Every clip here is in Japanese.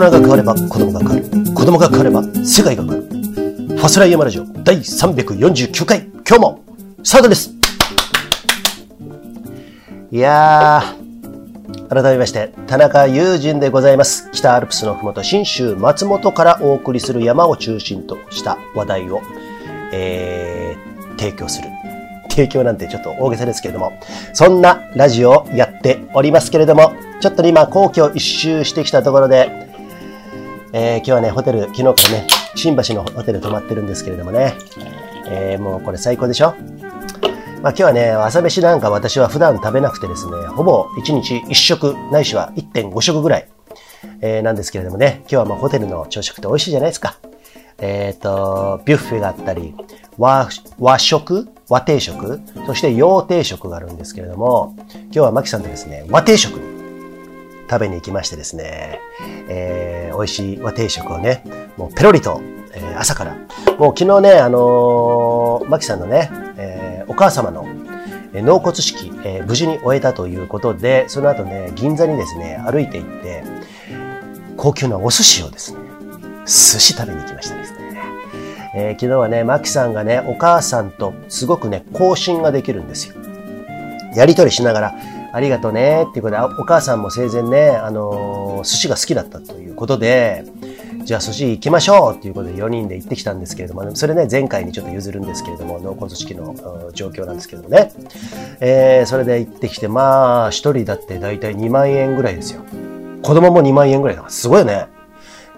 人が変われば子供が変わる。子供が変われば世界が変わる。ファスライヤマラジオ第349回、今日もスタートですいやー、改めまして、田中友人でございます。北アルプスのふもと、新州松本からお送りする山を中心とした話題を、えー、提供する。提供なんてちょっと大げさですけれども、そんなラジオをやっておりますけれども、ちょっと、今、皇居一周してきたところで、えー今日はね、ホテル、昨日からね、新橋のホテル泊まってるんですけれどもね、えーもうこれ最高でしょ？まあ今日はね、朝飯なんか私は普段食べなくてですね、ほぼ1日1食、ないしは1.5食ぐらい、えーなんですけれどもね、今日はもうホテルの朝食って美味しいじゃないですか。えっ、と、ビュッフェがあったり、和、和食和定食そして洋定食があるんですけれども、今日はマキさんとですね、和定食。に食べに行きましてですね、えー美味しい和定食をね、もうペロリと、えー朝から。もう昨日ね、あのーマキさんのね、えーお母様のえー納骨式、えー無事に終えたということで、その後ね、銀座にですね、歩いて行って、高級なお寿司をですね、寿司食べに行きましたですね。えー昨日はね、マキさんがね、お母さんとすごくね、交信ができるんですよ。やりとりしながら、ありがとうねっていうことで、お母さんも生前ね、あのー寿司が好きだったということで、じゃあ寿司行きましょうっていうことで4人で行ってきたんですけれども、それね、前回にちょっと譲るんですけれども、納骨式の状況なんですけどもね。えーそれで行ってきて、まあ、一人だって大体2万円ぐらいですよ。子供も2万円ぐらいだから、すごいよね。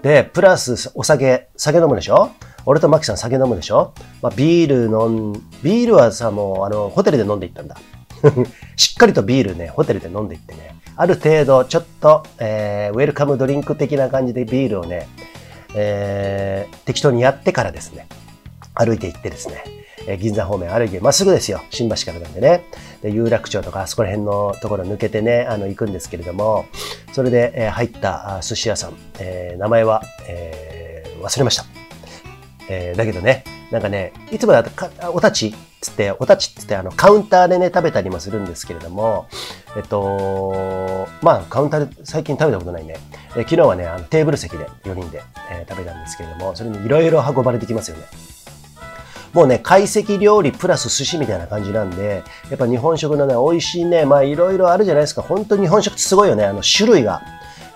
で、プラスお酒、酒飲むでしょ？俺とマキさん酒飲むでしょ？まあ、ビール飲ん、ビールはさ、もう、あの、ホテルで飲んでいったんだ。しっかりとビールね、ホテルで飲んでいってね、ある程度、ちょっと、えーウェルカムドリンク的な感じでビールをね、えー適当にやってからですね、歩いて行ってですね、えー銀座方面歩いて、まっすぐですよ、新橋からなんでね。で、有楽町とか、あそこら辺のところ抜けてね、あの、行くんですけれども、それで、えー入った寿司屋さん、えー名前は、えー忘れました。えーだけどね、なんかね、いつもだとか、おたちつって、おたちっつって、あの、カウンターでね、食べたりもするんですけれども、えっと、まあ、カウンターで最近食べたことないね。え昨日はね、あのテーブル席で4人で、えー食べたんですけれども、それにいろいろ運ばれてきますよね。もうね、懐石料理プラス寿司みたいな感じなんで、やっぱ日本食のね、美味しいね、まあいろいろあるじゃないですか。本当に日本食ってすごいよね。あの、種類が。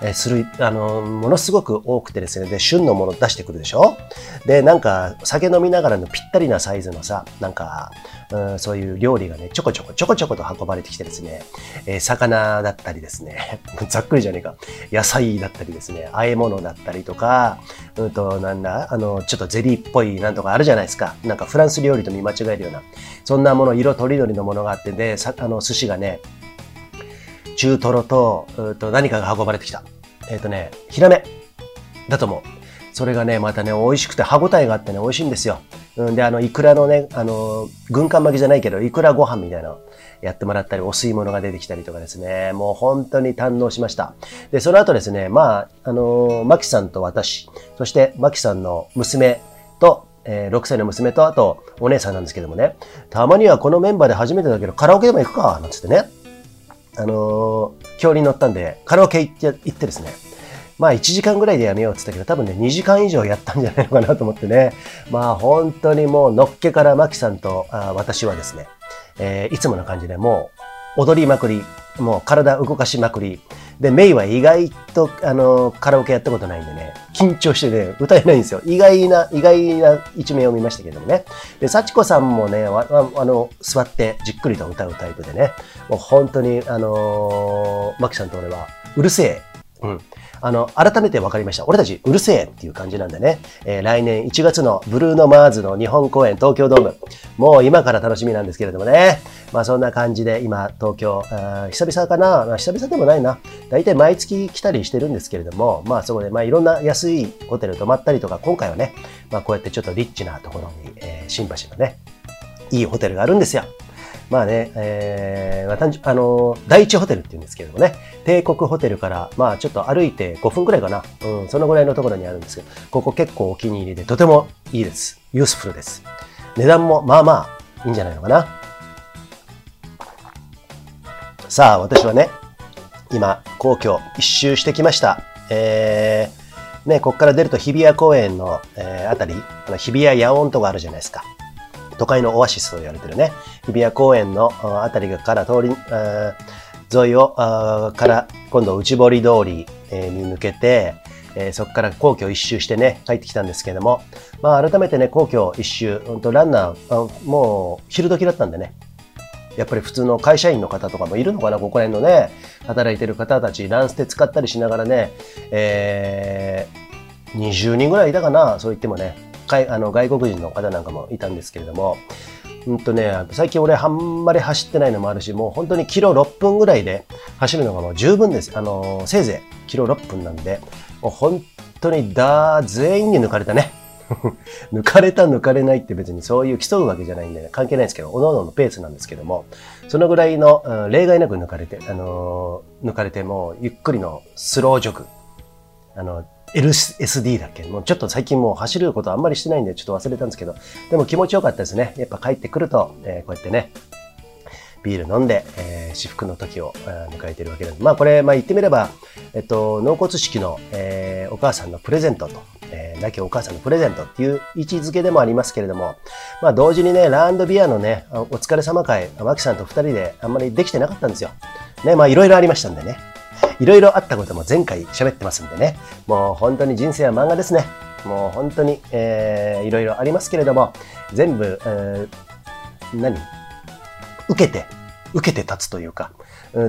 えする、あの、ものすごく多くてですね、で、旬のもの出してくるでしょ？で、なんか、酒飲みながらのぴったりなサイズのさ、なんか、うん、そういう料理がね、ちょこちょこちょこちょこと運ばれてきてですね、えー魚だったりですね、ざっくりじゃねえか、野菜だったりですね、和え物だったりとか、うんと、なんだ、あの、ちょっとゼリーっぽいなんとかあるじゃないですか。なんかフランス料理と見間違えるような、そんなもの、色とりどりのものがあって、で、さあの、寿司がね、中トロと、うと何かが運ばれてきた。えっ、とね、ヒラメだと思う。それがね、またね、美味しくて歯応えがあってね、美味しいんですよ。うんで、あの、イクラのね、あの、軍艦巻きじゃないけど、イクラご飯みたいなのやってもらったり、お吸い物が出てきたりとかですね、もう本当に堪能しました。で、その後ですね、まあ、あの、マキさんと私、そしてマキさんの娘と、えー6歳の娘と、あと、お姉さんなんですけどもね、たまにはこのメンバーで初めてだけど、カラオケでも行くか、なんつってね。あのー、今日に乗ったんで、カラオケ行って、行ってですね、まあ1時間ぐらいでやめようって言ったけど、多分ね、2時間以上やったんじゃないのかなと思ってね。まあ本当にもうのっけからマキさんとあ私はですね、えーいつもの感じでもう踊りまくり、もう体動かしまくり。で、メイは意外と、あの、カラオケやったことないんでね、緊張してね、歌えないんですよ。意外な、意外な一面を見ましたけどもね。で、幸子さんもね、わわあの、座ってじっくりと歌うタイプでね、もう本当に、あのーマキさんと俺は、うるせえ。うん。あの、改めて分かりました。俺たちうるせえっていう感じなんでね。えー来年1月のブルーノ・マーズの日本公演東京ドーム。もう今から楽しみなんですけれどもね。まあそんな感じで今東京、あー久々かな、まあ久々でもないな。大体毎月来たりしてるんですけれども、まあそこでまあいろんな安いホテル泊まったりとか、今回はね、まあこうやってちょっとリッチなところに、えー新橋のね、いいホテルがあるんですよ。まあね、えーまあ単純あの第一ホテルって言うんですけれどもね、帝国ホテルから、まあちょっと歩いて5分くらいかな。うん、そのぐらいのところにあるんですけど、ここ結構お気に入りで、とてもいいです。ユースフルです。値段もまあまあいいんじゃないのかな。さあ、私はね、今、皇居一周してきました。えーね、こっから出ると日比谷公園の、えー、あたり、あの日比谷野音とかあるじゃないですか。都会のオアシスと言われてるね。日比谷公園のあたりから通り、沿いを、から今度内堀通りに抜けて、え、そこから皇居一周してね、帰ってきたんですけれども、まあ改めてね、皇居一周、本当ランナー、もう昼時だったんでね、やっぱり普通の会社員の方とかもいるのかな、ここら辺のね、働いてる方たち、ランステ使ったりしながらね、えー、20人ぐらいいたかな、そう言ってもね、あの外国人の方なんかもいたんですけれども、うんとね、最近俺あんまり走ってないのもあるし、もう本当にキロ6分ぐらいで走るのがもう十分です。あの、せいぜいキロ6分なんで、もう本当にだ、全員に抜かれたね。抜かれた抜かれないって別にそういう競うわけじゃないんで、ね、関係ないんですけど、おののペースなんですけども、そのぐらいの、うん、例外なく抜かれて、あのー、抜かれてもゆっくりのスロージョグ、あの、LSD だっけ？もうちょっと最近もう走ることあんまりしてないんでちょっと忘れたんですけど、でも気持ちよかったですね。やっぱ帰ってくると、えー、こうやってね、ビール飲んで、えー、至福の時を、えー、迎えているわけです。まあこれ、まあ言ってみれば、えっと、納骨式の、えー、お母さんのプレゼントと、えー、亡きお母さんのプレゼントっていう位置づけでもありますけれども、まあ同時にね、ランドビアのね、お疲れ様会、マキさんと二人であんまりできてなかったんですよ。ね、まあいろいろありましたんでね。いろいろあったことも前回喋ってますんでね。もう本当に人生は漫画ですね。もう本当に、えー、いろいろありますけれども、全部、えー、何？受けて、受けて立つというか、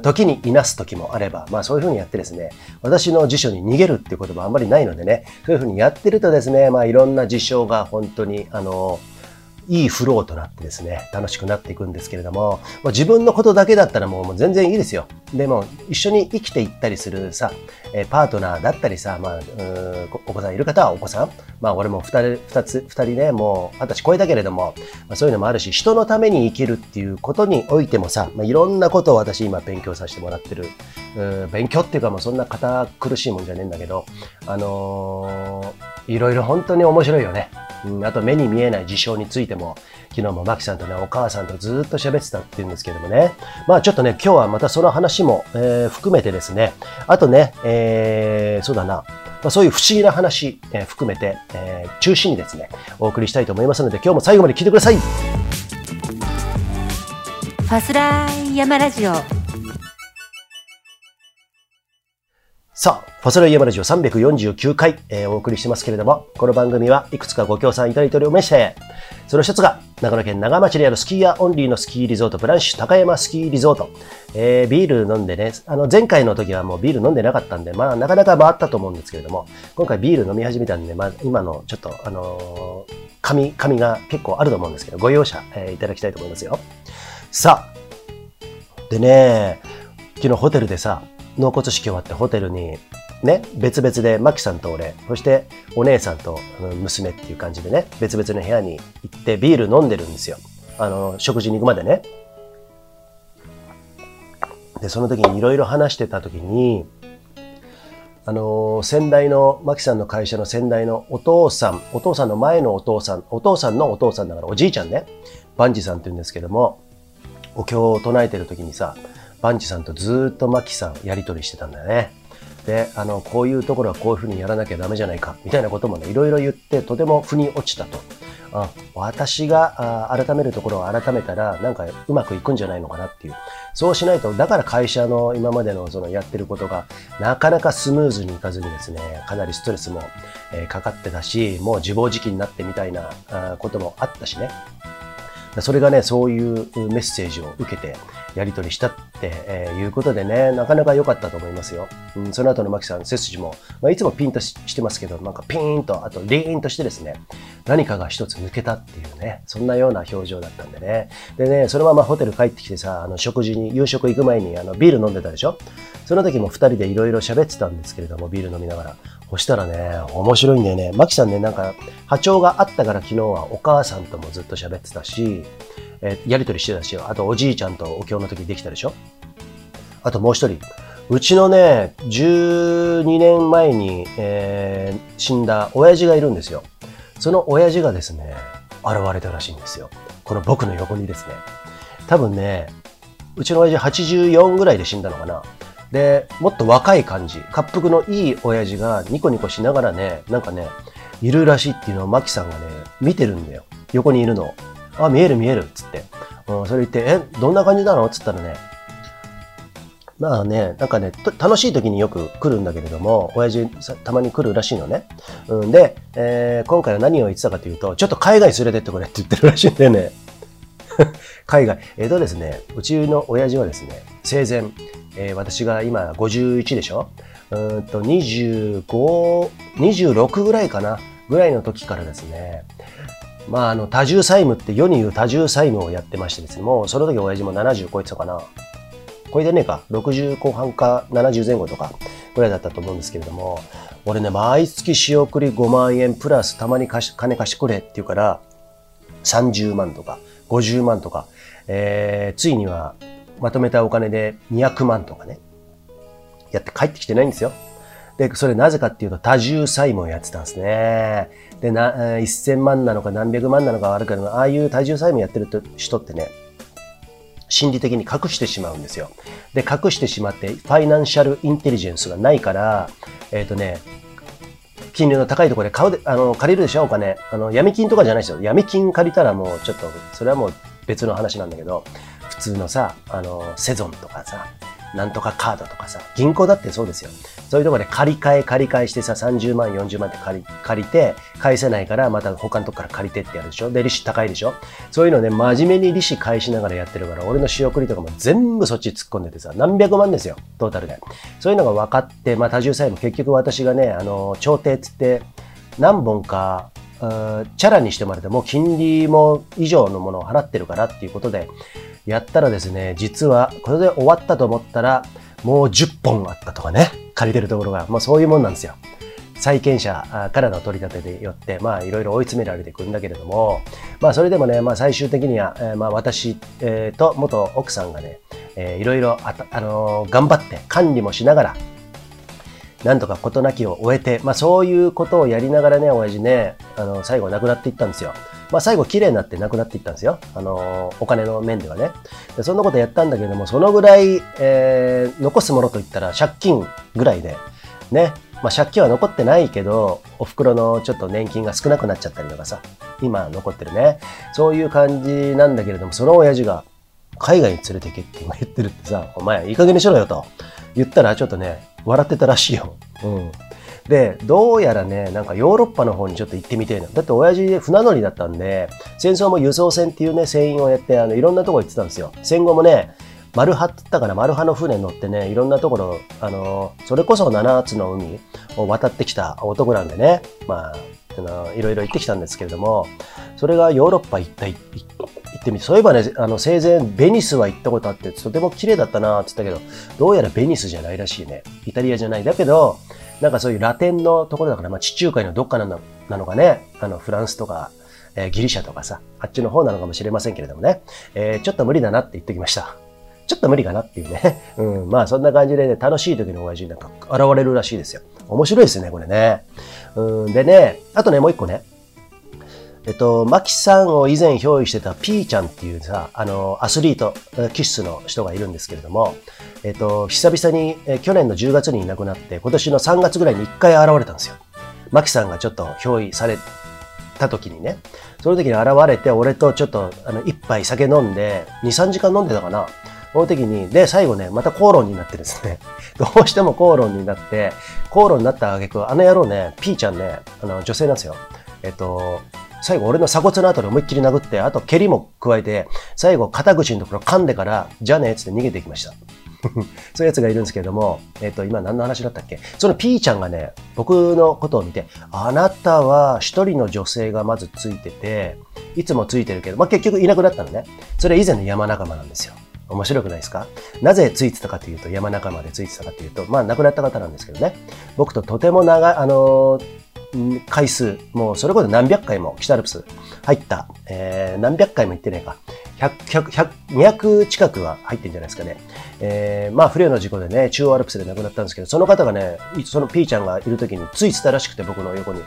時にいなす時もあれば、まあそういうふうにやってですね、私の辞書に逃げるっていう言葉あんまりないのでね、そういうふうにやってるとですね、まあいろんな事象が本当に、あの、いいフローとなってですね、楽しくなっていくんですけれども、まあ、自分のことだけだったらもうもう全然いいですよ。でも、一緒に生きていったりするさ、えパートナーだったりさ、まあ、お子さんいる方はお子さん、まあ俺も二人、二つ、二人ね、もう二十歳超えたけれども、まあ、そういうのもあるし、人のために生きるっていうことにおいてもさ、まあ、いろんなことを私今勉強させてもらってる。勉強っていうかもうそんな堅苦しいもんじゃねえんだけど、あのー、いろいろ本当に面白いよね。うん、あと目に見えない事象についても、昨日もマキさんとね、お母さんとずっと喋ってたっていうんですけどもね。まあちょっとね、今日はまたその話も、えー、含めてですね、あとね、えー、そうだな、まあ、そういう不思議な話、えー、含めて、えー、中心にですね、お送りしたいと思いますので、今日も最後まで聞いてください。ファスライヤマラジオさあ、ファソライヤマラジオ349回、えー、お送りしてますけれども、この番組はいくつかご協賛いただいておりまして、その一つが、長野県長町にあるスキーヤーオンリーのスキーリゾート、ブランシュ高山スキーリゾート。えー、ビール飲んでね、あの、前回の時はもうビール飲んでなかったんで、まあ、なかなか回ったと思うんですけれども、今回ビール飲み始めたんで、まあ、今のちょっと、あのー、紙、紙が結構あると思うんですけど、ご容赦、えー、いただきたいと思いますよ。さあ、でね、昨日ホテルでさ、納骨式終わってホテルにね、別々で、マキさんと俺、そしてお姉さんと娘っていう感じでね、別々の部屋に行ってビール飲んでるんですよ。あの、食事に行くまでね。で、その時にいろいろ話してた時に、あの、先代の、マキさんの会社の先代のお父さん、お父さんの前のお父さん、お父さんのお父さんだからおじいちゃんね、バンジさんって言うんですけども、お経を唱えてる時にさ、バンジさんとずっとマキさんやりとりしてたんだよね。で、あの、こういうところはこういうふうにやらなきゃダメじゃないか、みたいなこともね、いろいろ言って、とても腑に落ちたと。あ私があ改めるところを改めたら、なんかうまくいくんじゃないのかなっていう。そうしないと、だから会社の今までのそのやってることが、なかなかスムーズにいかずにですね、かなりストレスも、えー、かかってたし、もう自暴自棄になってみたいなあこともあったしね。それがね、そういうメッセージを受けて、やり取りしたって、え、いうことでね、なかなか良かったと思いますよ。うん、その後のマキさん、背筋も、まあ、いつもピンとしてますけど、なんかピーンと、あとリーンとしてですね、何かが一つ抜けたっていうね、そんなような表情だったんでね。でね、そのままホテル帰ってきてさ、あの食事に、夕食行く前にあのビール飲んでたでしょ？その時も二人でいろいろ喋ってたんですけれども、ビール飲みながら。そしたらね、面白いんだよね。マキさんね、なんか波長があったから昨日はお母さんともずっと喋ってたし、えー、やりとりしてたし、あとおじいちゃんとお経の時できたでしょ？あともう一人、うちのね、12年前に、えー、死んだ親父がいるんですよ。その親父がですね、現れたらしいんですよ。この僕の横にですね。多分ね、うちの親父84ぐらいで死んだのかな。で、もっと若い感じ、滑腹のいい親父がニコニコしながらね、なんかね、いるらしいっていうのをマキさんがね、見てるんだよ。横にいるのを。あ、見える見えるっつって。うん、それ言って、え、どんな感じなの？っつったらね、まあね、なんかね、楽しい時によく来るんだけれども、親父たまに来るらしいのね。うん、で、えー、今回は何を言ってたかというと、ちょっと海外連れてってくれって言ってるらしいんだよね。海外。えっ、ー、とですね、うちの親父はですね、生前、えー、私が今51でしょ？うんと、25、26ぐらいかな？ぐらいの時からですね、まあ、あの、多重債務って世に言う多重債務をやってましてですね、もうその時親父も70超えてたかな？超えてねえか？60後半か？70前後とか？ぐらいだったと思うんですけれども、俺ね、毎月仕送り5万円プラスたまに貸し金貸してくれって言うから、30万とか50万とか、えー、ついにはまとめたお金で200万とかね、やって帰ってきてないんですよ。で、それなぜかっていうと多重債務をやってたんですね。で、な、1000万なのか何百万なのかあるけど、ああいう多重債務やってる人ってね、心理的に隠してしまうんですよ。で、隠してしまって、ファイナンシャルインテリジェンスがないから、えっ、ー、とね、金利の高いところで買うで、あの、借りるでしょお金。あの、闇金とかじゃないですよ。闇金借りたらもうちょっと、それはもう別の話なんだけど、通のさ、あの、セゾンとかさ、なんとかカードとかさ、銀行だってそうですよ。そういうところで借り換え借り換えしてさ、30万、40万って借り借りて、返せないからまた他のとこから借りてってやるでしょで、利子高いでしょそういうのね、真面目に利子返しながらやってるから、俺の仕送りとかも全部そっち突っ込んでてさ、何百万ですよ、トータルで。そういうのが分かって、まあ多重債務結局私がね、あの、調停つって何本かチャラにしてもらっても金利も以上のものを払ってるからっていうことで、やったらですね、実はこれで終わったと思ったら、もう10本あったとかね、借りてるところが、まあそういうもんなんですよ。債権者からの取り立てでよって、まあいろいろ追い詰められていくんだけれども、まあそれでもね、まあ最終的には、え、まあ私、えー、と元奥さんがね、え、いろいろあ、あの、頑張って管理もしながら、なんとか事なきを終えて、まあそういうことをやりながらね、親父ね、あの、最後亡くなっていったんですよ。まあ最後綺麗になって亡くなっていったんですよ。あの、お金の面ではね。でそんなことやったんだけども、そのぐらい、えー、残すものといったら借金ぐらいで、ね。まあ借金は残ってないけど、お袋のちょっと年金が少なくなっちゃったりとかさ、今残ってるね。そういう感じなんだけれども、その親父が海外に連れてけって今言ってるってさ、お前いい加減にしろよと言ったらちょっとね、笑ってたらしいよ。うん。で、どうやらね、なんかヨーロッパの方にちょっと行ってみてえな。だって親父船乗りだったんで、戦争も輸送船っていうね、船員をやって、あの、いろんなとこ行ってたんですよ。戦後もね、マルハって言ったかな、マルハの船乗ってね、いろんなところ、あの、それこそ7つの海を渡ってきた男なんでね、まあ、あのいろいろ行ってきたんですけれども、それがヨーロッパ行った、行ってみて、そういえばね、あの、生前、ベニスは行ったことあって、とても綺麗だったなって言ったけど、どうやらベニスじゃないらしいね。イタリアじゃない。だけど、なんかそういうラテンのところだから、まあ地中海のどっかなのなのかね、あの、フランスとか、えー、ギリシャとかさ、あっちの方なのかもしれませんけれどもね、えー、ちょっと無理だなって言ってきました。ちょっと無理かなっていうね。うん、まあそんな感じでね、楽しい時の親父なんか現れるらしいですよ。面白いですね、これね。うん、でね、あとね、もう一個ね。えっと、マキさんを以前憑依してたピーちゃんっていうさ、あの、アスリート、気質の人がいるんですけれども、えっと、久々に、え去年の10月にいなくなって、今年の3月ぐらいに1回現れたんですよ。マキさんがちょっと憑依された時にね、その時に現れて、俺とちょっと、あの、一杯酒飲んで、2、3時間飲んでたかな。その時に、で、最後ね、また口論になってですね、どうしても口論になって、口論になった挙句、あの野郎ね、ピーちゃんね、あの、女性なんですよ。えっと、最後俺の鎖骨の後で思いっきり殴って、あと蹴りも加えて、最後肩口のところ噛んでから、じゃね、つって逃げていきました。そういうやつがいるんですけれども、えっ、と、今何の話だったっけ？その P ちゃんがね、僕のことを見て、あなたは一人の女性がまずついてて、いつもついてるけど、まあ、結局いなくなったのね。それ以前の山仲間なんですよ。面白くないですか？なぜついてたかというと、山仲間でついてたかというと、まあ亡くなった方なんですけどね。僕ととても長い、あのー、回数、もうそれこそ何百回も北アルプス入った、えー、何百回も行ってないか。100、100、200近くは入ってんじゃないですかね。えー、まあ、不慮の事故でね、中央アルプスで亡くなったんですけど、その方がね、その P ちゃんがいる時についてたらしくて、僕の横に。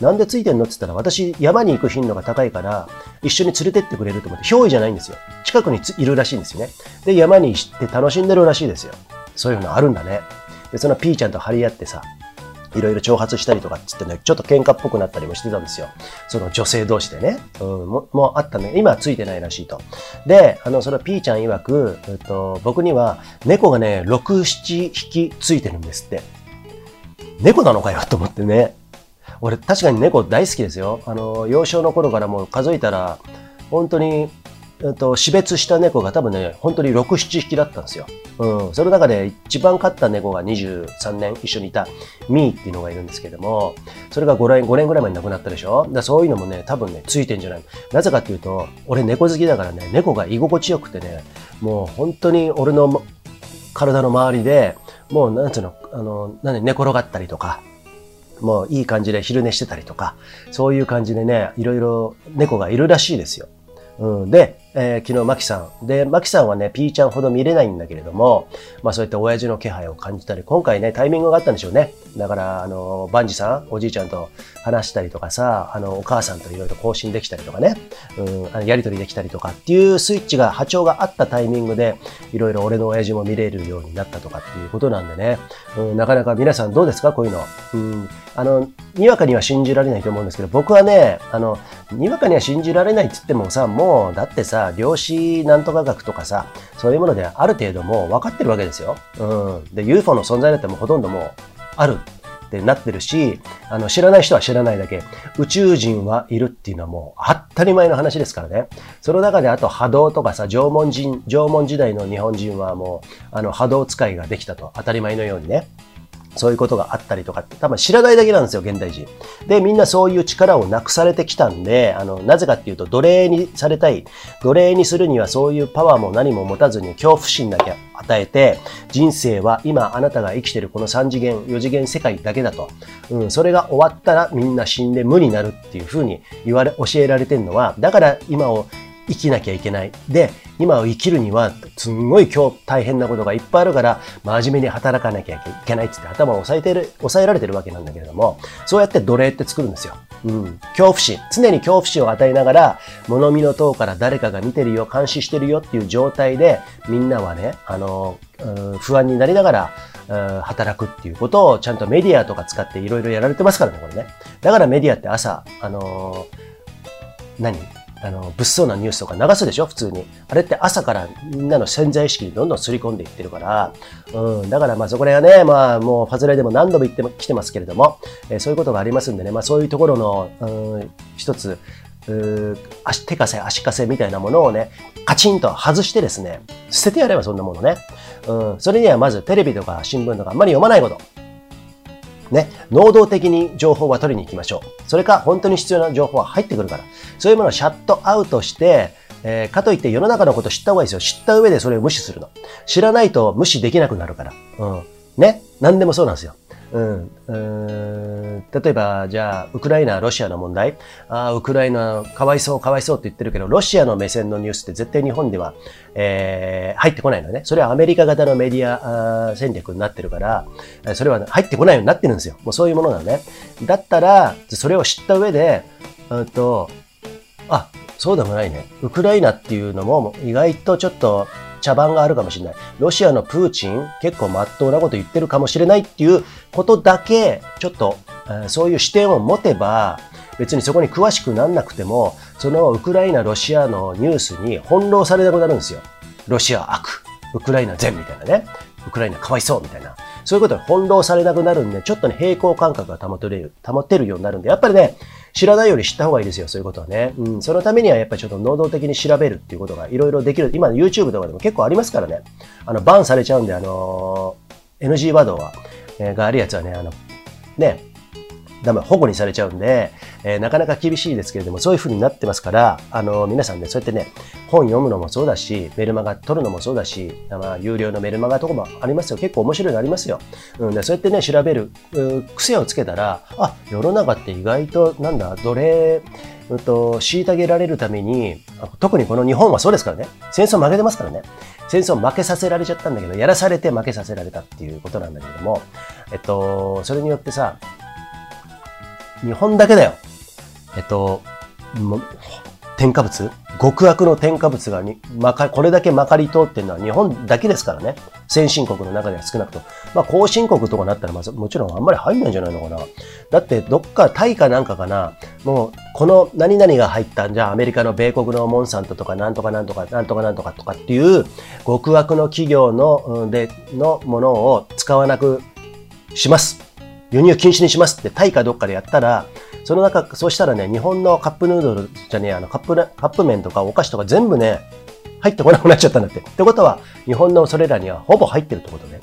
なんでついてんのって言ったら、私、山に行く頻度が高いから、一緒に連れてってくれると思って、憑依じゃないんですよ。近くにいるらしいんですよね。で、山に行って楽しんでるらしいですよ。そういうのあるんだね。で、その P ちゃんと張り合ってさ、いろいろ挑発したりとかっつってね、ちょっと喧嘩っぽくなったりもしてたんですよ。その女性同士でね。うん、ももうあったね。今はついてないらしいと。で、あの、その P ちゃん曰く、えっと、僕には猫がね、6、7匹ついてるんですって。猫なのかよと思ってね。俺確かに猫大好きですよ。あの、幼少の頃からもう数えたら、本当にえっと、死別した猫が多分ね、本当に6、7匹だったんですよ。うん。その中で一番飼った猫が23年一緒にいたミーっていうのがいるんですけども、それが5年 ,5 年ぐらい前に亡くなったでしょ？だそういうのもね、多分ね、ついてんじゃない。なぜかっていうと、俺猫好きだからね、猫が居心地よくてね、もう本当に俺の体の周りで、もうなんつうの、あの、何、寝転がったりとか、もういい感じで昼寝してたりとか、そういう感じでね、いろいろ猫がいるらしいですよ。うん、で、えー、昨日、マキさん。で、マキさんはね、ピーちゃんほど見れないんだけれども、まあそういった親父の気配を感じたり、今回ね、タイミングがあったんでしょうね。だから、あの、バンジさん、おじいちゃんと話したりとかさ、あの、お母さんといろいろ交信できたりとかね、うん、やりとりできたりとかっていうスイッチが、波長があったタイミングで、いろいろ俺の親父も見れるようになったとかっていうことなんでね、うん、なかなか皆さんどうですか？こういうの。うん、あの、にわかには信じられないと思うんですけど、僕はね、あの、にわかには信じられないって言ってもさ、もう、だってさ、量子なんとか学とかさ、そういうものである程度もう分かってるわけですよ。うん。で、UFO の存在だってもうほとんどもうあるってなってるし、あの、知らない人は知らないだけ、宇宙人はいるっていうのはもう当たり前の話ですからね。その中であと波動とかさ、縄文人、縄文時代の日本人はもう、あの、波動使いができたと当たり前のようにね。そういうことがあったりとか多分知らないだけなんですよ、現代人。で、みんなそういう力をなくされてきたんで、あの、なぜかっていうと、奴隷にされたい。奴隷にするにはそういうパワーも何も持たずに恐怖心だけ与えて、人生は今あなたが生きてるこの3次元、4次元世界だけだと。うん、それが終わったらみんな死んで無になるっていうふうに言われ、教えられてるのは、だから今を生きなきゃいけない。で、今を生きるには、すんごい今日大変なことがいっぱいあるから、真面目に働かなきゃいけないっつって頭を押さえてる、抑えられてるわけなんだけれども、そうやって奴隷って作るんですよ。うん。恐怖心。常に恐怖心を与えながら、物見の塔から誰かが見てるよ、監視してるよっていう状態で、みんなはね、あの、不安になりながら、働くっていうことをちゃんとメディアとか使っていろいろやられてますからね、これね。だからメディアって朝、あの、何？あの、物騒なニュースとか流すでしょ？普通に。あれって朝からみんなの潜在意識にどんどん刷り込んでいってるから、うん、だからまあそこら辺はね、まあもうファズレでも何度も言ってきてますけれども、えー、そういうことがありますんでね、まあそういうところの、うん、一つ、う足、手かせ、足かせみたいなものをね、カチンと外してですね、捨ててやればそんなものね。うん、それにはまずテレビとか新聞とかあんまり読まないこと。ね、能動的に情報は取りに行きましょう。それか、本当に必要な情報は入ってくるから。そういうものをシャットアウトして、えー、かといって世の中のこと知った方がいいですよ。知った上でそれを無視するの。知らないと無視できなくなるから。うん。ね。何でもそうなんですよ。うん、うん例えば、じゃあ、ウクライナ、ロシアの問題。あ、ウクライナ、かわいそう、かわいそうって言ってるけど、ロシアの目線のニュースって絶対日本では、えー、入ってこないのね。それはアメリカ型のメディア戦略になってるから、それは入ってこないようになってるんですよ。もうそういうものなのね。だったら、それを知った上で、うんと、あ、そうでもないね。ウクライナっていうのも意外とちょっと茶番があるかもしれない。ロシアのプーチン結構真っ当なこと言ってるかもしれないっていうことだけ、ちょっと、えー、そういう視点を持てば、別にそこに詳しくなんなくても、そのウクライナ、ロシアのニュースに翻弄されなくなるんですよ。ロシア悪、ウクライナ善みたいなね。ウクライナかわいそうみたいな。そういうことに翻弄されなくなるんで、ちょっとね、平行感覚が保てる、保てるようになるんで、やっぱりね、知らないより知った方がいいですよ、そういうことはね。うん、そのためにはやっぱりちょっと能動的に調べるっていうことがいろいろできる。今の YouTube とかでも結構ありますからね。あの、バンされちゃうんで、あのー、NG ワードは、えー、があるやつはね、あの、ね、ダメ、保護にされちゃうんで、えー、なかなか厳しいですけれども、そういう風になってますから、あの、皆さんね、そうやってね、本読むのもそうだし、メルマガ取るのもそうだし、まあ、有料のメルマガとかもありますよ。結構面白いのありますよ。うん、でそうやってね、調べる、癖をつけたら、あ、世の中って意外と、なんだ、奴隷、うんと、虐げられるために、特にこの日本はそうですからね、戦争負けてますからね。戦争負けさせられちゃったんだけど、やらされて負けさせられたっていうことなんだけども、えっと、それによってさ、日本だけだよ。えっと、添加物？極悪の添加物がに、まか、これだけまかり通ってるのは日本だけですからね。先進国の中では少なくと。まあ、後進国とかなったら、まず、もちろんあんまり入んないんじゃないのかな。だって、どっか、タイかなんかかな、もう、この何々が入ったんじゃ、アメリカの米国のモンサントとか、なんとかなんとか、なんとかなんとかとかっていう、極悪の企業の、で、のものを使わなくします。輸入禁止にしますって、タイかどっかでやったら、その中、そうしたらね、日本のカップヌードルじゃねえ、あの、カップ、カップ麺とかお菓子とか全部ね、入ってこなくなっちゃったんだって。ってことは、日本のそれらにはほぼ入ってるってことね。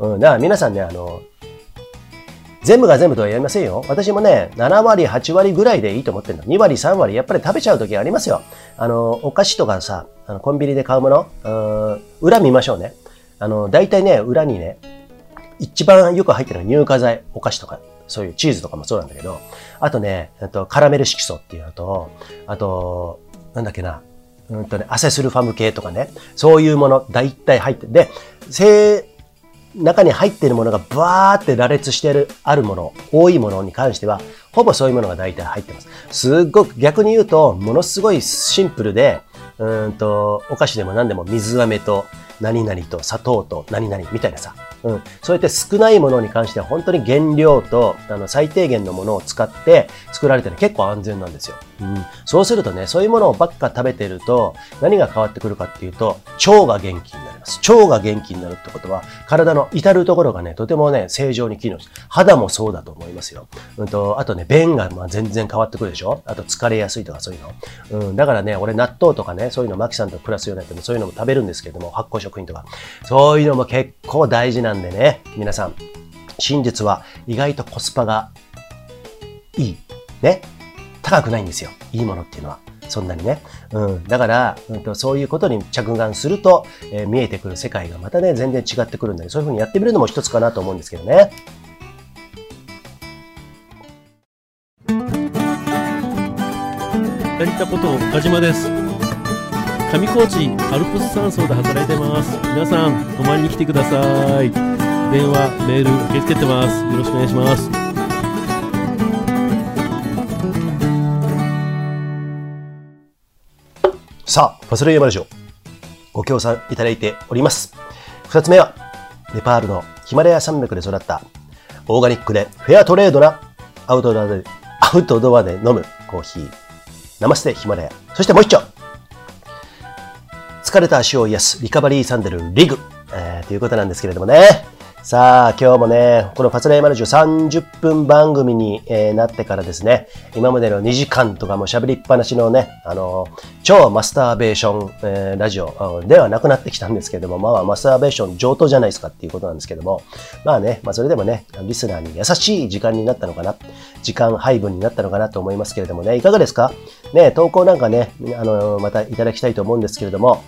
うん、だから皆さんね、あの、全部が全部とは言いませんよ。私もね、7割、8割ぐらいでいいと思ってるの。2割、3割、やっぱり食べちゃう時ありますよ。あの、お菓子とかさ、あのコンビニで買うもの、うん、裏見ましょうね。あの、大体ね、裏にね、一番よく入ってるのは乳化剤、お菓子とか、そういうチーズとかもそうなんだけど、あとね、とカラメル色素っていうのと、あと、なんだっけな、うんとね、アセスルファム系とかね、そういうもの、大体入って、で、せ中に入っているものがバーって羅列してる、あるもの、多いものに関しては、ほぼそういうものが大体入ってます。すっごく逆に言うと、ものすごいシンプルで、うんと、お菓子でも何でも水飴と何々と砂糖と何々みたいなさ、うん。そうやって少ないものに関しては本当に原料とあの最低限のものを使って作られてる結構安全なんですよ。うん。そうするとね、そういうものをばっか食べてると何が変わってくるかっていうと腸が元気ます。腸が元気になるってことは体の至るところがね、とてもね、正常に機能して、肌もそうだと思いますよ。うんと、あとね、便がまあ全然変わってくるでしょ？あと疲れやすいとかそういうの。うん。だからね、俺納豆とかね、そういうのマキさんと暮らすようになってもそういうのも食べるんですけれども、発酵食品とか。そういうのも結構大事なんでね、皆さん、真実は意外とコスパがいい。ね？高くないんですよ。いいものっていうのは。そんなにね。うん。だから、うんと、そういうことに着眼すると、えー、見えてくる世界がまたね、全然違ってくるんで、そういうふうにやってみるのも一つかなと思うんですけどね。やりたこと岡島です。上高地アルプス山荘で働いてます。皆さん、泊まりに来てください。電話、メール受け付けてます。よろしくお願いします。さあ、ファスレイヤマラジオ、ご協賛いただいております。二つ目は、ネパールのヒマラヤ山脈で育ったオーガニックでフェアトレードなアウトドアで、アウトドアで飲むコーヒー。ナマステヒマラヤ。そしてもう一丁。疲れた足を癒すリカバリーサンデルリグ。えー、ということなんですけれどもね。さあ、今日もね、このファスレイマルジュ30分番組に、えー、なってからですね、今までの2時間とかも喋りっぱなしのね、あの、超マスターベーション、えー、ラジオではなくなってきたんですけども、まあマスターベーション上等じゃないですかっていうことなんですけども、まあね、まあそれでもね、リスナーに優しい時間になったのかな、時間配分になったのかなと思いますけれどもね、いかがですか？ね、投稿なんかね、あの、またいただきたいと思うんですけれども、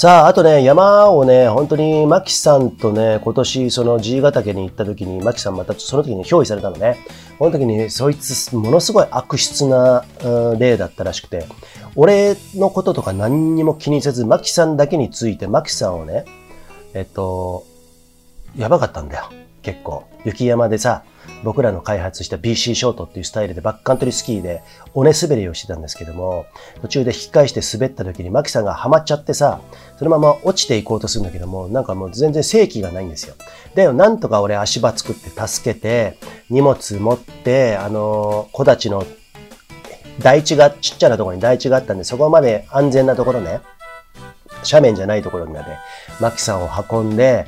さあ、あとね、山をね、本当に、マキさんとね、今年、その G ヶ岳に行った時に、マキさんまた、その時に憑依されたのね。この時に、そいつ、ものすごい悪質な、例だったらしくて、俺のこととか何にも気にせず、マキさんだけについて、マキさんをね、えっと、やばかったんだよ。結構。雪山でさ、僕らの開発した BC ショートっていうスタイルでバックカントリースキーで尾根滑りをしてたんですけども、途中で引き返して滑った時にマキさんがハマっちゃってさ、そのまま落ちていこうとするんだけども、なんかもう全然正気がないんですよ。で、なんとか俺足場作って助けて、荷物持って、あのー、木立の台地が、ちっちゃなところに台地があったんで、そこまで安全なところね、斜面じゃないところにまで、マキさんを運んで、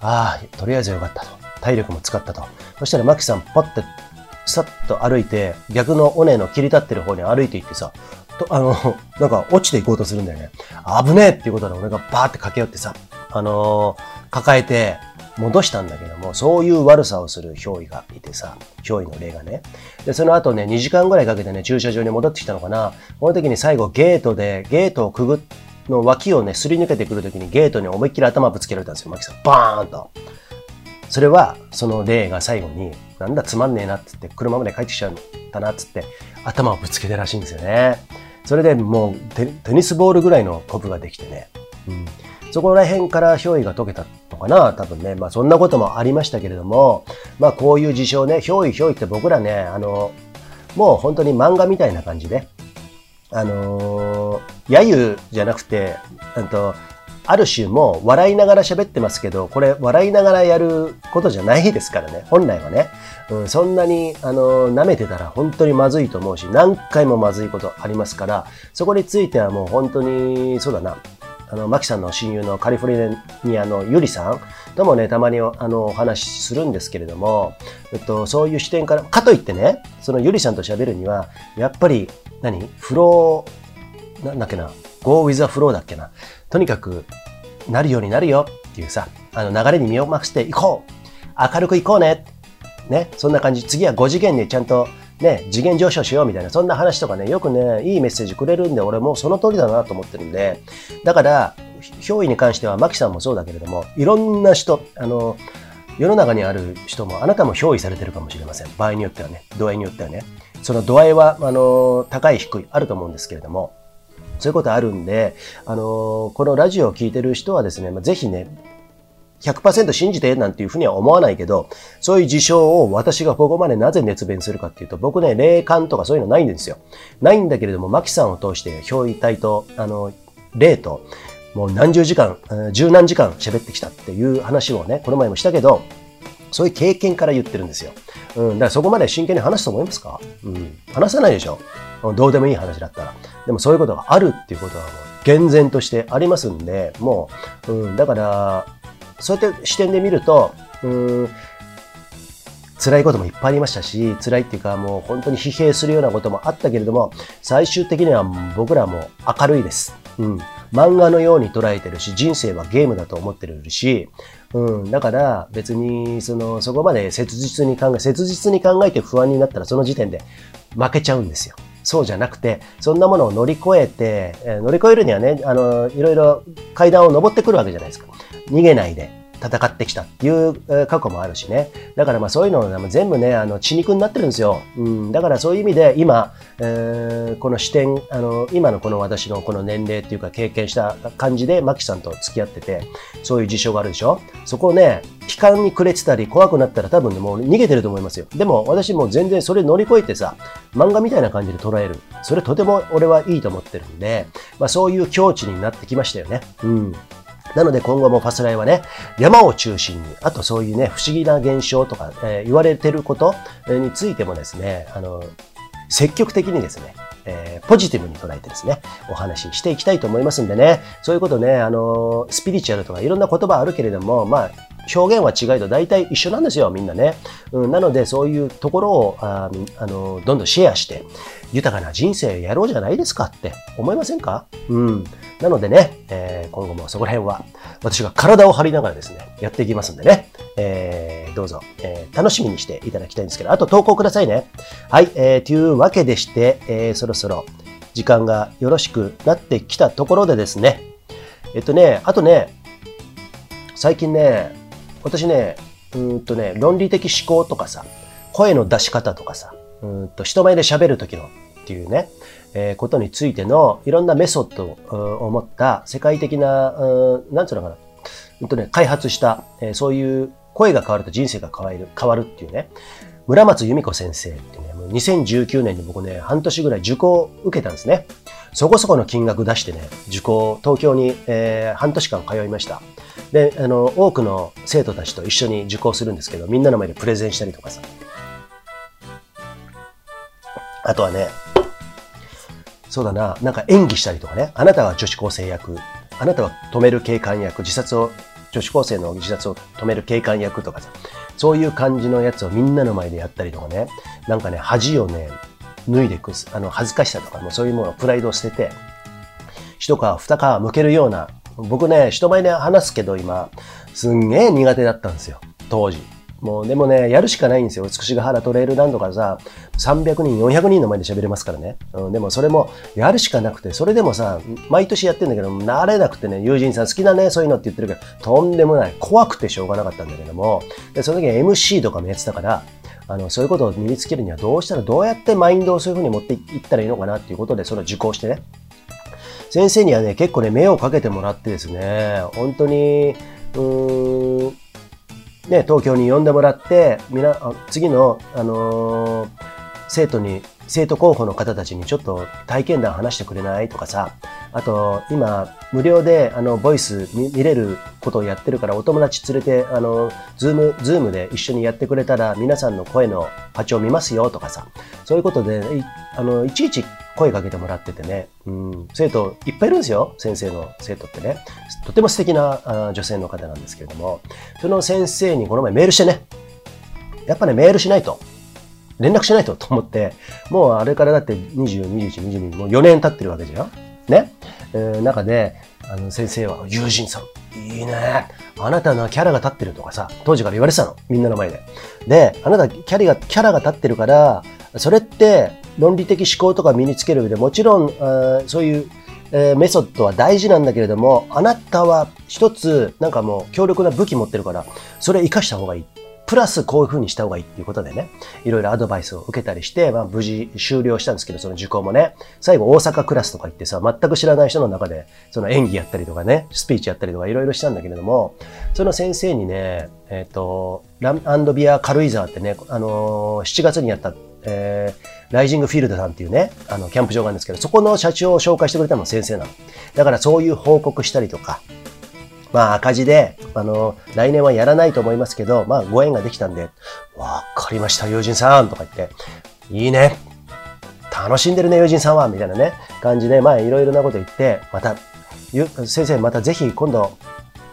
ああ、とりあえずよかったと。体力も使ったと。そしたらマキさんパッて、さっと歩いて、逆の尾根の切り立ってる方に歩いていってさ、と、あの、なんか落ちていこうとするんだよね。危ねえっていうことで俺がバーって駆け寄ってさ、あのー、抱えて戻したんだけども、そういう悪さをする憑依がいてさ、憑依の例がね。で、その後ね、2時間ぐらいかけてね、駐車場に戻ってきたのかな。この時に最後ゲートで、ゲートをくぐっの脇をね、すり抜けてくるときにゲートに思いっきり頭ぶつけられたんですよ、マキさん。バーンと。それは、その例が最後に、なんだつまんねえなっつって、車まで帰ってきちゃったなっつって、頭をぶつけてらしいんですよね。それでもうテ、テニスボールぐらいのコブができてね。うん。そこら辺から憑依が解けたのかな多分ね。まあそんなこともありましたけれども、まあこういう事象ね、憑依憑依って僕らね、あの、もう本当に漫画みたいな感じで、あのー、揶揄じゃなくて、うんと、ある種も笑いながら喋ってますけど、これ笑いながらやることじゃないですからね、本来はね。うん、そんなに、あの、舐めてたら本当にまずいと思うし、何回もまずいことありますから、そこについてはもう本当に、そうだな、あの、マキさんの親友のカリフォルニアのユリさんともね、たまにあの、お話しするんですけれども、えっと、そういう視点から、かといってね、そのユリさんと喋るには、やっぱり、何？フロー、なんだっけな、go with the flow だっけな？とにかく、なるようになるよっていうさ、あの流れに身を任せていこう明るくいこうねね、そんな感じ。次は5次元でちゃんとね、次元上昇しようみたいな、そんな話とかね、よくね、いいメッセージくれるんで、俺もその通りだなと思ってるんで、だから、憑依に関しては、マキさんもそうだけれども、いろんな人、あの、世の中にある人も、あなたも憑依されてるかもしれません。場合によってはね、度合いによってはね。その度合いは、あの、高い低い、あると思うんですけれども、そういうことあるんで、あのこのラジオを聴いてる人はですね、まあ、ぜひね、100%信じてなんていうふうには思わないけど、そういう事象を私がここまでなぜ熱弁するかっていうと、僕ね、霊感とかそういうのないんですよ。ないんだけれども、マキさんを通して、表意体と、あの、霊と、もう何十時間、十何時間喋ってきたっていう話をね、この前もしたけど、そういう経験から言ってるんですよ。うん、だからそこまで真剣に話すと思いますか？うん。話さないでしょどうでもいい話だったら。でもそういうことがあるっていうことはもう、厳然としてありますんで、もう、うん、だから、そうやって視点で見ると、うん、辛いこともいっぱいありましたし、辛いっていうかもう本当に疲弊するようなこともあったけれども、最終的には僕らも明るいです。うん。漫画のように捉えてるし、人生はゲームだと思ってるし、うん。だから別に、その、そこまで切実に考え、切実に考えて不安になったらその時点で負けちゃうんですよ。そうじゃなくて、そんなものを乗り越えて、え、乗り越えるにはね、あの、いろいろ階段を登ってくるわけじゃないですか。逃げないで。戦ってきたっていう過去もあるしね。だからまあそういうの全部ね、あの血肉になってるんですよ。うん、だからそういう意味で今、えー、この視点、あの、今のこの私のこの年齢っていうか経験した感じでマキさんと付き合ってて、そういう事象があるでしょ？そこをね、悲観に暮れてたり怖くなったら多分ね、もう逃げてると思いますよ。でも私も全然それ乗り越えてさ、漫画みたいな感じで捉える。それとても俺はいいと思ってるんで、まあそういう境地になってきましたよね。うん。なので今後もファスライはね、山を中心に、あとそういうね、不思議な現象とか、えー、言われてることについてもですね、あの、積極的にですね、えー、ポジティブに捉えてですね、お話ししていきたいと思いますんでね、そういうことね、あの、スピリチュアルとかいろんな言葉あるけれども、まあ、表現は違いと大体一緒なんですよ、みんなね。うん、なので、そういうところをああのどんどんシェアして、豊かな人生やろうじゃないですかって思いませんか？うん。なのでね、えー、今後もそこら辺は私が体を張りながらですね、やっていきますんでね、えー、どうぞ、えー、楽しみにしていただきたいんですけど、あと投稿くださいね。はい、えー、というわけでして、えー、そろそろ時間がよろしくなってきたところでですね、えっとね、あとね、最近ね、私ね、うんとね、論理的思考とかさ、声の出し方とかさ、うんと人前で喋る時のっていうね、え、ことについてのいろんなメソッドを持った世界的な、うん、なんつうのかな、うんとね、開発した、え、そういう声が変わると人生が変わる、変わるっていうね、村松由美子先生ってね、もう2019年に僕ね、半年ぐらい受講を受けたんですね。そこそこの金額出してね、受講、東京に、えー、半年間通いました。で、あの、多くの生徒たちと一緒に受講するんですけど、みんなの前でプレゼンしたりとかさ。あとはね、そうだな、なんか演技したりとかね、あなたは女子高生役、あなたは止める警官役、自殺を、女子高生の自殺を止める警官役とかさ、そういう感じのやつをみんなの前でやったりとかね、なんかね、恥をね、脱いでいく、あの、恥ずかしさとかもそういうもの、プライドを捨てて、一皮二皮向けるような僕ね、人前で話すけど今、すんげえ苦手だったんですよ。当時。もうでもね、やるしかないんですよ。美しが原トレイルランドからさ、300人、400人の前で喋れますからね。うん、でもそれもやるしかなくて、それでもさ、毎年やってんだけど、慣れなくてね、友人さん好きだね、そういうのって言ってるけど、とんでもない。怖くてしょうがなかったんだけども、で、その時は MC とかもやってたから、あの、そういうことを身につけるにはどうしたら、どうやってマインドをそういう風に持っていったらいいのかなっていうことで、それを受講してね。先生にはね、結構ね、目をかけてもらってですね、本当に、うーん、ね、東京に呼んでもらって、みな、次の、あのー、生徒に、生徒候補の方たちにちょっと体験談話してくれないとかさ、あと、今、無料で、あの、ボイス見れることをやってるから、お友達連れて、あの、ズーム、ズームで一緒にやってくれたら、皆さんの声の波長見ますよとかさ、そういうことで、あの、いちいち声かけてもらっててね、うん、生徒いっぱいいるんですよ、先生の生徒ってね。とても素敵なあ女性の方なんですけれども、その先生にこの前メールしてね、やっぱね、メールしないと。連絡しないとと思って、もうあれからだって20、21、22、もう4年経ってるわけじゃんね。えー、中で、あの先生は、友人さん、いいね。あなたのキャラが立ってるとかさ、当時から言われてたの。みんなの前で。で、あなたキャリが、キャラが立ってるから、それって論理的思考とか身につける上でもちろん、そういう、えメソッドは大事なんだけれども、あなたは一つ、なんかもう強力な武器持ってるから、それ活かした方がいい。プラスこういう風にした方がいいっていうことでね、いろいろアドバイスを受けたりして、まあ無事終了したんですけど、その受講もね、最後大阪クラスとか行ってさ、全く知らない人の中で、その演技やったりとかね、スピーチやったりとかいろいろしたんだけれども、その先生にね、えっ、と、ランビア軽井沢ってね、あのー7月にやった、えー、ライジングフィールドさんっていうね、あの、キャンプ場があるんですけど、そこの社長を紹介してくれたのも先生なの。だからそういう報告したりとか、まあ赤字で、あの、来年はやらないと思いますけど、まあご縁ができたんで、わかりました、友人さんとか言って、いいね。楽しんでるね、友人さんは、みたいなね、感じで、まあいろいろなこと言って、また、ゆ先生、またぜひ今度、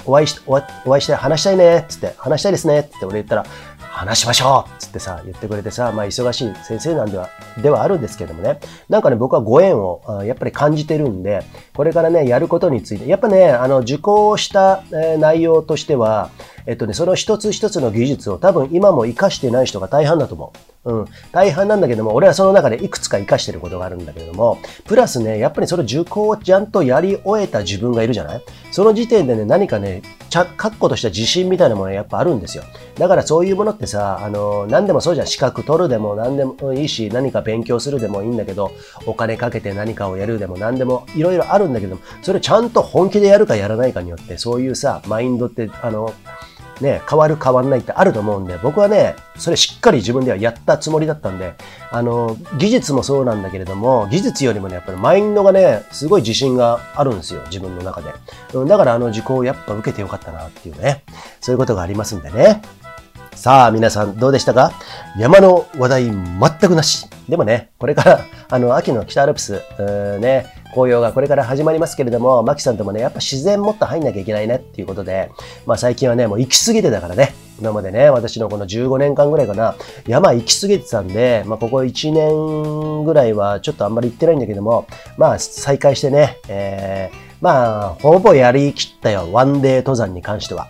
お会いし、お会お会いして話したいね、つって、話したいですね、って俺言ったら、話しましょうつってさ、言ってくれてさ、まあ忙しい先生なんでは、ではあるんですけどもね。なんかね、僕はご縁をやっぱり感じてるんで、これからね、やることについて、やっぱね、あの、受講した、内容としては、えっとね、その一つ一つの技術を多分今も活かしてない人が大半だと思う。うん。大半なんだけども、俺はその中でいくつか活かしてることがあるんだけれども、プラスね、やっぱりその受講をちゃんとやり終えた自分がいるじゃない？その時点でね、何かね、ちゃ、確固とした自信みたいなものがやっぱあるんですよ。だからそういうものってさ、あの、何でもそうじゃん。資格取るでも何でもいいし、何か勉強するでもいいんだけど、お金かけて何かをやるでも何でもいろいろあるんだけども、それちゃんと本気でやるかやらないかによって、そういうさ、マインドって、あの、ね、変わる変わんないってあると思うんで、僕はね、それしっかり自分ではやったつもりだったんで、あの、技術もそうなんだけれども、技術よりもね、やっぱりマインドがね、すごい自信があるんですよ、自分の中で。だからあの受講をやっぱ受けてよかったなっていうね、そういうことがありますんでね。さあ、皆さんどうでしたか？山の話題全くなし。でもね、これから、あの、秋の北アルプス、ね、紅葉がこれから始まりますけれども、マキさんともね、やっぱ自然もっと入んなきゃいけないねっていうことで、まあ最近はね、もう行き過ぎてたからね、今までね、私のこの15年間ぐらいかな、山行き過ぎてたんで、まあここ1年ぐらいはちょっとあんまり行ってないんだけども、まあ再開してね、えー、まあ、ほぼやりきったよ、ワンデー登山に関しては。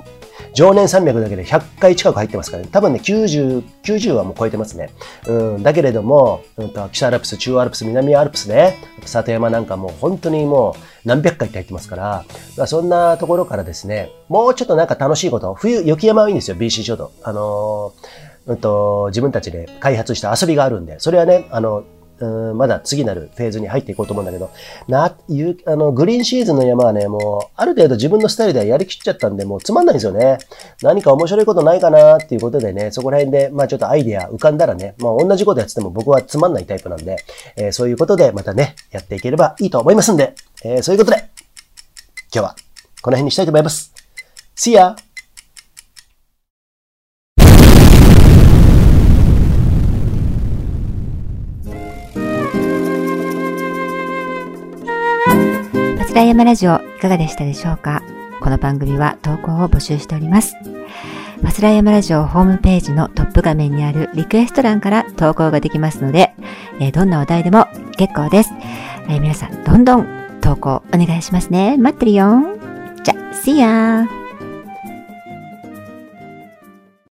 常年300だけで100回近く入ってますからね。多分ね、90、90はもう超えてますね。うん、だけれども、うんと、北アルプス、中央アルプス、南アルプスね、里山なんかもう本当にもう何百回って入ってますから、まあ、そんなところからですね、もうちょっとなんか楽しいこと、冬、雪山はいいんですよ、BC 諸島。あのーうんと、自分たちで開発した遊びがあるんで、それはね、あの、うんまだ次なるフェーズに入っていこうと思うんだけど、な、ゆあの、グリーンシーズンの山はね、もう、ある程度自分のスタイルではやりきっちゃったんで、もうつまんないんですよね。何か面白いことないかなっていうことでね、そこら辺で、まあちょっとアイデア浮かんだらね、まあ同じことやってても僕はつまんないタイプなんで、えーそういうことでまたね、やっていければいいと思いますんで、えーそういうことで、今日はこの辺にしたいと思います。See ya! 山ラジオいかがでしたでしょうか？この番組は投稿を募集しております。パスラヤマラジオホームページのトップ画面にあるリクエスト欄から投稿ができますので、えーどんなお題でも結構です。えー皆さん、どんどん投稿お願いしますね。待ってるよ。じゃ、See ya!